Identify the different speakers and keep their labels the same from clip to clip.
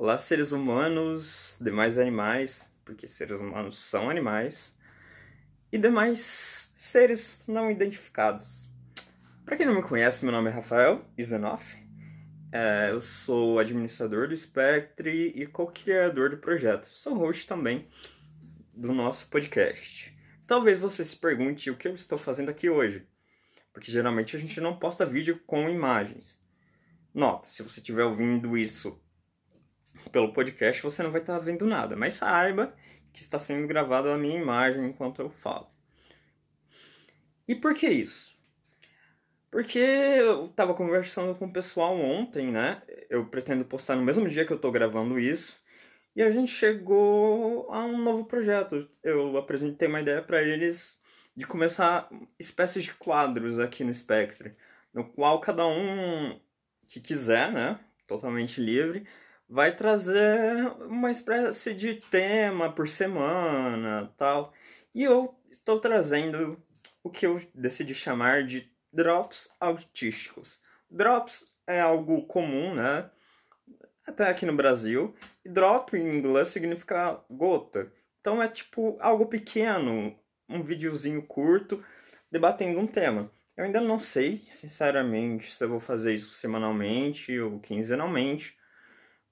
Speaker 1: Olá, seres humanos, demais animais, porque seres humanos são animais, e demais seres não identificados. Para quem não me conhece, meu nome é Rafael Izenoff, é, eu sou administrador do Spectre e co-criador do projeto. Sou host também do nosso podcast. Talvez você se pergunte o que eu estou fazendo aqui hoje, porque geralmente a gente não posta vídeo com imagens. Nota, se você estiver ouvindo isso pelo podcast você não vai estar vendo nada, mas saiba que está sendo gravada a minha imagem enquanto eu falo. E por que isso? Porque eu estava conversando com o pessoal ontem, né? Eu pretendo postar no mesmo dia que eu estou gravando isso. E a gente chegou a um novo projeto. Eu apresentei uma ideia para eles de começar espécies de quadros aqui no Spectre, no qual cada um que quiser, né, totalmente livre, vai trazer uma espécie de tema por semana, tal. E eu estou trazendo o que eu decidi chamar de drops autísticos. Drops é algo comum, né? Até aqui no Brasil. E drop em inglês significa gota. Então é tipo algo pequeno, um videozinho curto debatendo um tema. Eu ainda não sei, sinceramente, se eu vou fazer isso semanalmente ou quinzenalmente.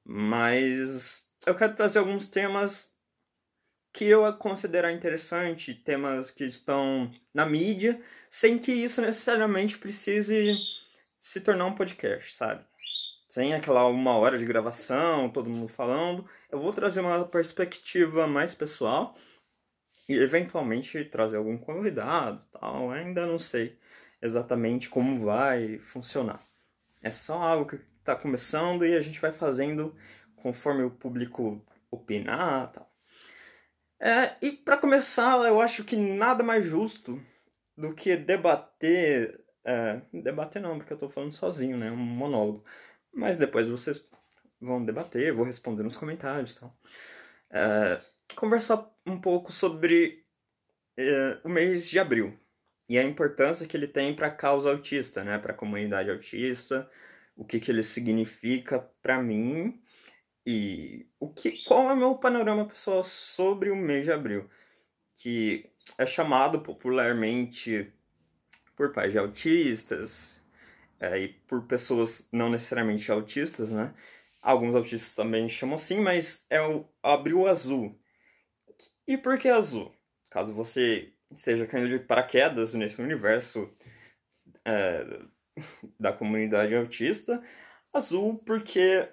Speaker 1: Mas eu quero trazer alguns temas que eu considerar interessante, temas que estão na mídia, sem que isso necessariamente precise se tornar um podcast, sabe? Sem aquela uma hora de gravação, todo mundo falando. Eu vou trazer uma perspectiva mais pessoal e eventualmente trazer algum convidado, tal. Ainda não sei exatamente como vai funcionar. É só algo que está começando e a gente vai fazendo conforme o público opinar tal. É, e para começar, eu acho que nada mais justo do que debater. É, debater não, porque eu estou falando sozinho, né? Um monólogo. Mas depois vocês vão debater, vou responder nos comentários tal. É, conversar um pouco sobre é, o mês de abril e a importância que ele tem para a causa autista, né? Para a comunidade autista, o que, que ele significa para mim e o que, qual é o meu panorama pessoal sobre o mês de abril, que é chamado popularmente por pais de autistas é, e por pessoas não necessariamente autistas, né? Alguns autistas também chamam assim, mas é o abril azul. E por que azul? Caso você esteja caindo de paraquedas nesse universo é, da comunidade autista. Azul porque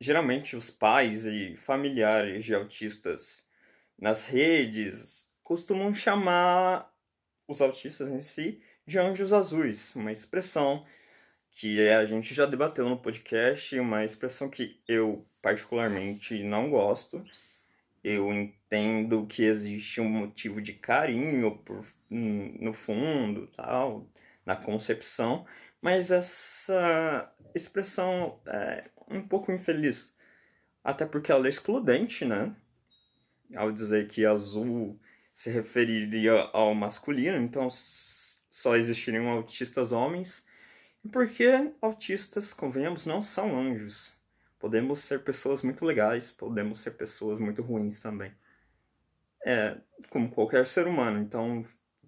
Speaker 1: geralmente os pais e familiares de autistas nas redes costumam chamar os autistas em si de anjos azuis, uma expressão que a gente já debateu no podcast, uma expressão que eu particularmente não gosto. Eu entendo que existe um motivo de carinho por, no fundo, tal, na concepção, mas essa expressão é um pouco infeliz. Até porque ela é excludente, né? Ao dizer que azul se referiria ao masculino, então só existiriam autistas homens. Porque autistas, convenhamos, não são anjos. Podemos ser pessoas muito legais, podemos ser pessoas muito ruins também. É, como qualquer ser humano. Então,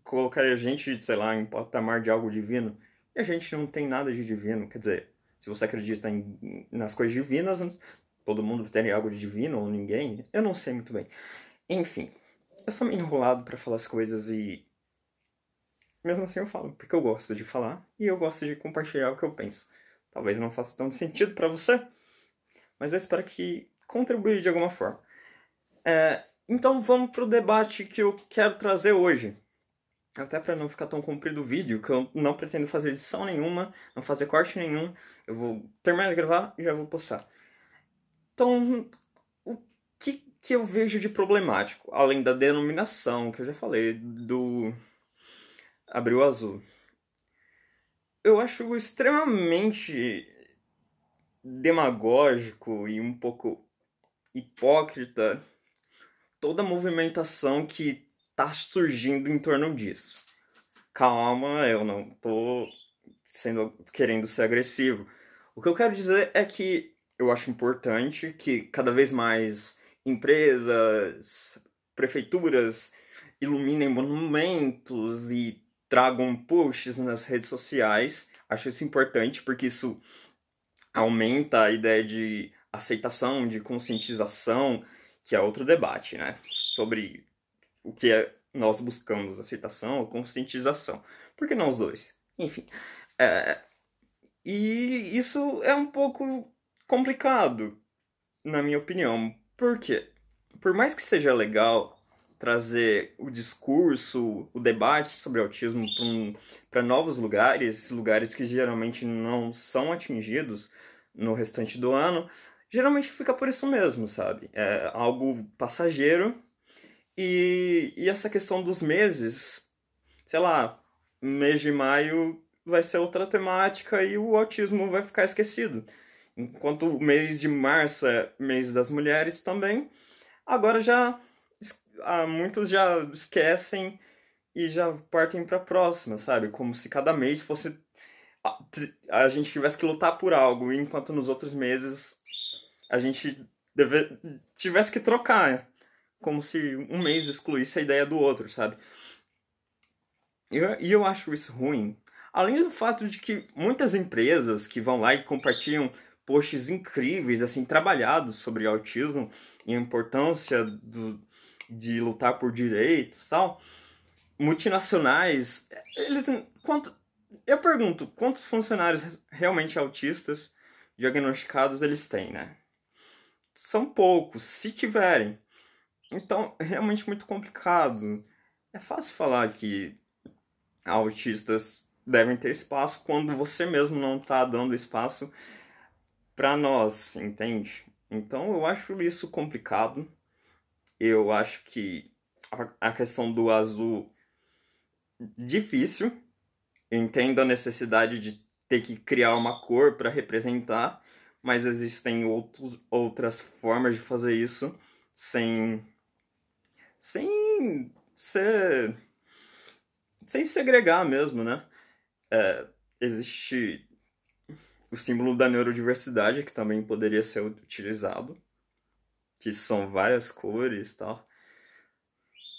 Speaker 1: colocar a gente, sei lá, em patamar de algo divino, e a gente não tem nada de divino. Quer dizer, se você acredita em, nas coisas divinas, todo mundo tem algo de divino ou ninguém, eu não sei muito bem. Enfim, eu sou meio enrolado para falar as coisas e. Mesmo assim eu falo, porque eu gosto de falar e eu gosto de compartilhar o que eu penso. Talvez não faça tanto sentido para você, mas eu espero que contribua de alguma forma. É, então vamos para o debate que eu quero trazer hoje. Até para não ficar tão comprido o vídeo, que eu não pretendo fazer edição nenhuma, não fazer corte nenhum. Eu vou terminar de gravar e já vou postar. Então, o que, que eu vejo de problemático? Além da denominação, que eu já falei, do Abril Azul. Eu acho extremamente demagógico e um pouco hipócrita toda a movimentação que tá surgindo em torno disso. Calma, eu não tô sendo querendo ser agressivo. O que eu quero dizer é que eu acho importante que cada vez mais empresas, prefeituras iluminem monumentos e tragam posts nas redes sociais. Acho isso importante porque isso aumenta a ideia de aceitação, de conscientização, que é outro debate, né? Sobre o que é, nós buscamos, aceitação ou conscientização. Por que não os dois? Enfim. É, e isso é um pouco complicado, na minha opinião. Por quê? Por mais que seja legal trazer o discurso, o debate sobre autismo para um, novos lugares, lugares que geralmente não são atingidos no restante do ano, geralmente fica por isso mesmo, sabe? É algo passageiro e, e essa questão dos meses, sei lá, mês de maio vai ser outra temática e o autismo vai ficar esquecido. Enquanto o mês de março é mês das mulheres também, agora já ah, muitos já esquecem e já partem para a próxima, sabe? Como se cada mês fosse a gente tivesse que lutar por algo, enquanto nos outros meses a gente deve, tivesse que trocar, como se um mês excluísse a ideia do outro, sabe? E eu, e eu acho isso ruim. Além do fato de que muitas empresas que vão lá e compartilham posts incríveis, assim, trabalhados sobre autismo e a importância do, de lutar por direitos tal, multinacionais, eles quanto eu pergunto, quantos funcionários realmente autistas diagnosticados eles têm, né? São poucos, se tiverem. Então, é realmente muito complicado. É fácil falar que autistas devem ter espaço quando você mesmo não está dando espaço para nós, entende? Então, eu acho isso complicado. Eu acho que a questão do azul difícil, entendo a necessidade de ter que criar uma cor para representar, mas existem outros, outras formas de fazer isso sem sem ser sem segregar mesmo, né? É, existe o símbolo da neurodiversidade que também poderia ser utilizado, que são várias cores, tal.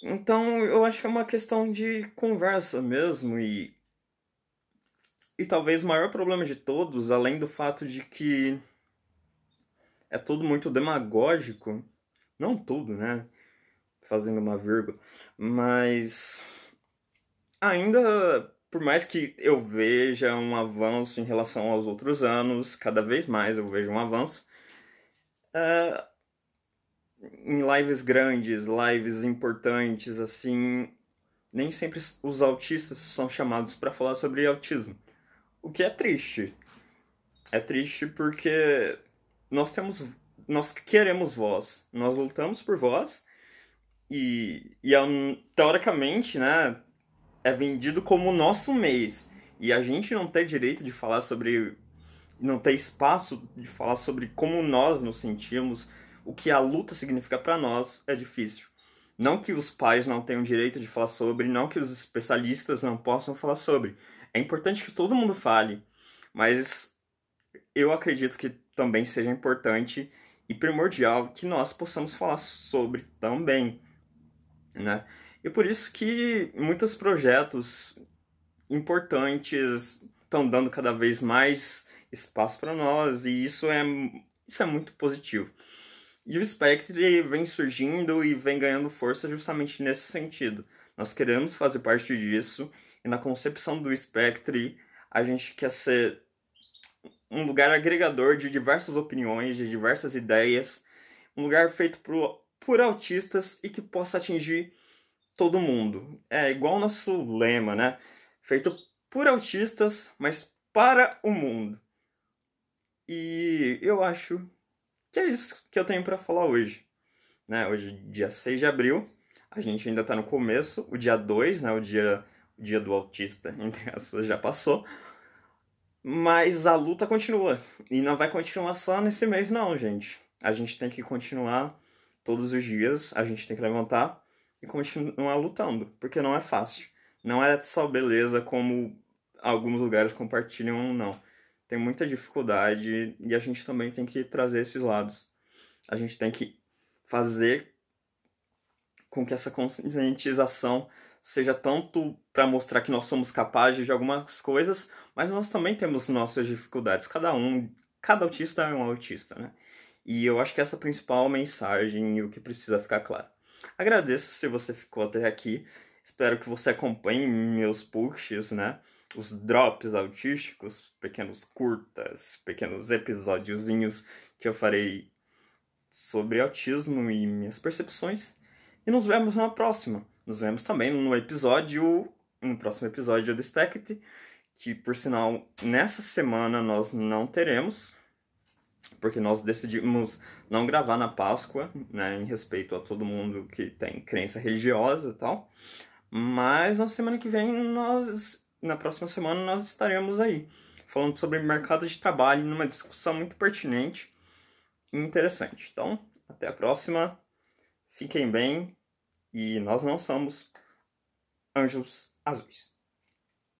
Speaker 1: Então, eu acho que é uma questão de conversa mesmo e e talvez o maior problema de todos, além do fato de que é tudo muito demagógico, não tudo, né? Fazendo uma vírgula, mas ainda, por mais que eu veja um avanço em relação aos outros anos, cada vez mais eu vejo um avanço, é, em lives grandes, lives importantes, assim, nem sempre os autistas são chamados para falar sobre autismo. O que é triste. É triste porque nós temos. Nós queremos voz. Nós lutamos por voz. E, e é teoricamente, né? É vendido como o nosso mês. E a gente não tem direito de falar sobre. Não ter espaço de falar sobre como nós nos sentimos, o que a luta significa para nós, é difícil. Não que os pais não tenham direito de falar sobre, não que os especialistas não possam falar sobre, é importante que todo mundo fale, mas eu acredito que também seja importante e primordial que nós possamos falar sobre também, né? E por isso que muitos projetos importantes estão dando cada vez mais espaço para nós e isso é isso é muito positivo. E o Spectre vem surgindo e vem ganhando força justamente nesse sentido. Nós queremos fazer parte disso e na concepção do Spectre, a gente quer ser um lugar agregador de diversas opiniões, de diversas ideias, um lugar feito por autistas e que possa atingir todo mundo. É igual o nosso lema, né? Feito por autistas, mas para o mundo. E eu acho que é isso que eu tenho para falar hoje. Né? Hoje, dia 6 de abril, a gente ainda está no começo, o dia 2, né? o dia dia do autista, entre aspas, já passou. Mas a luta continua. E não vai continuar só nesse mês, não, gente. A gente tem que continuar todos os dias, a gente tem que levantar e continuar lutando, porque não é fácil. Não é só beleza como alguns lugares compartilham, não. tem muita dificuldade e a gente também tem que trazer esses lados. A gente tem que fazer com que essa conscientização seja tanto para mostrar que nós somos capazes de algumas coisas, mas nós também temos nossas dificuldades. Cada um, cada autista é um autista, né? E eu acho que essa é a principal mensagem e o que precisa ficar claro. Agradeço se você ficou até aqui. Espero que você acompanhe meus posts, né? Os drops autísticos, pequenos curtas, pequenos episódiozinhos que eu farei sobre autismo e minhas percepções. E nos vemos na próxima. Nos vemos também no episódio, no próximo episódio do Spect, que por sinal nessa semana nós não teremos, porque nós decidimos não gravar na Páscoa, né, em respeito a todo mundo que tem crença religiosa e tal. Mas na semana que vem, nós, na próxima semana, nós estaremos aí, falando sobre mercado de trabalho, numa discussão muito pertinente e interessante. Então, até a próxima, fiquem bem e nós não somos anjos azuis.